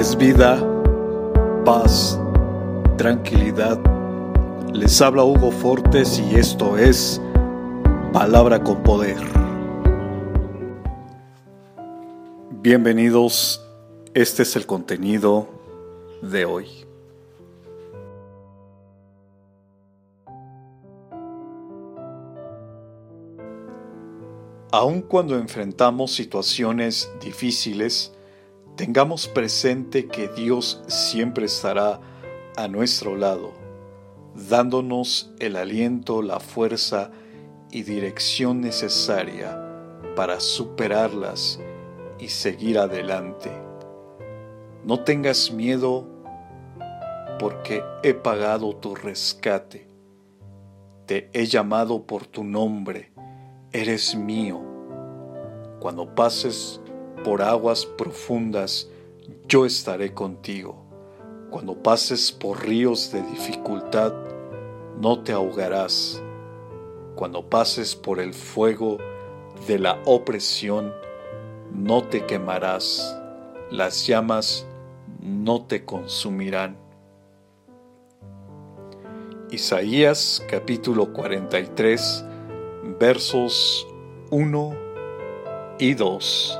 es vida, paz, tranquilidad. Les habla Hugo Fortes y esto es Palabra con Poder. Bienvenidos, este es el contenido de hoy. Aun cuando enfrentamos situaciones difíciles, tengamos presente que Dios siempre estará a nuestro lado, dándonos el aliento, la fuerza y dirección necesaria para superarlas y seguir adelante. No tengas miedo porque he pagado tu rescate. Te he llamado por tu nombre, eres mío. Cuando pases por aguas profundas, yo estaré contigo. Cuando pases por ríos de dificultad, no te ahogarás. Cuando pases por el fuego de la opresión, no te quemarás. Las llamas no te consumirán. Isaías capítulo 43 versos 1 y 2.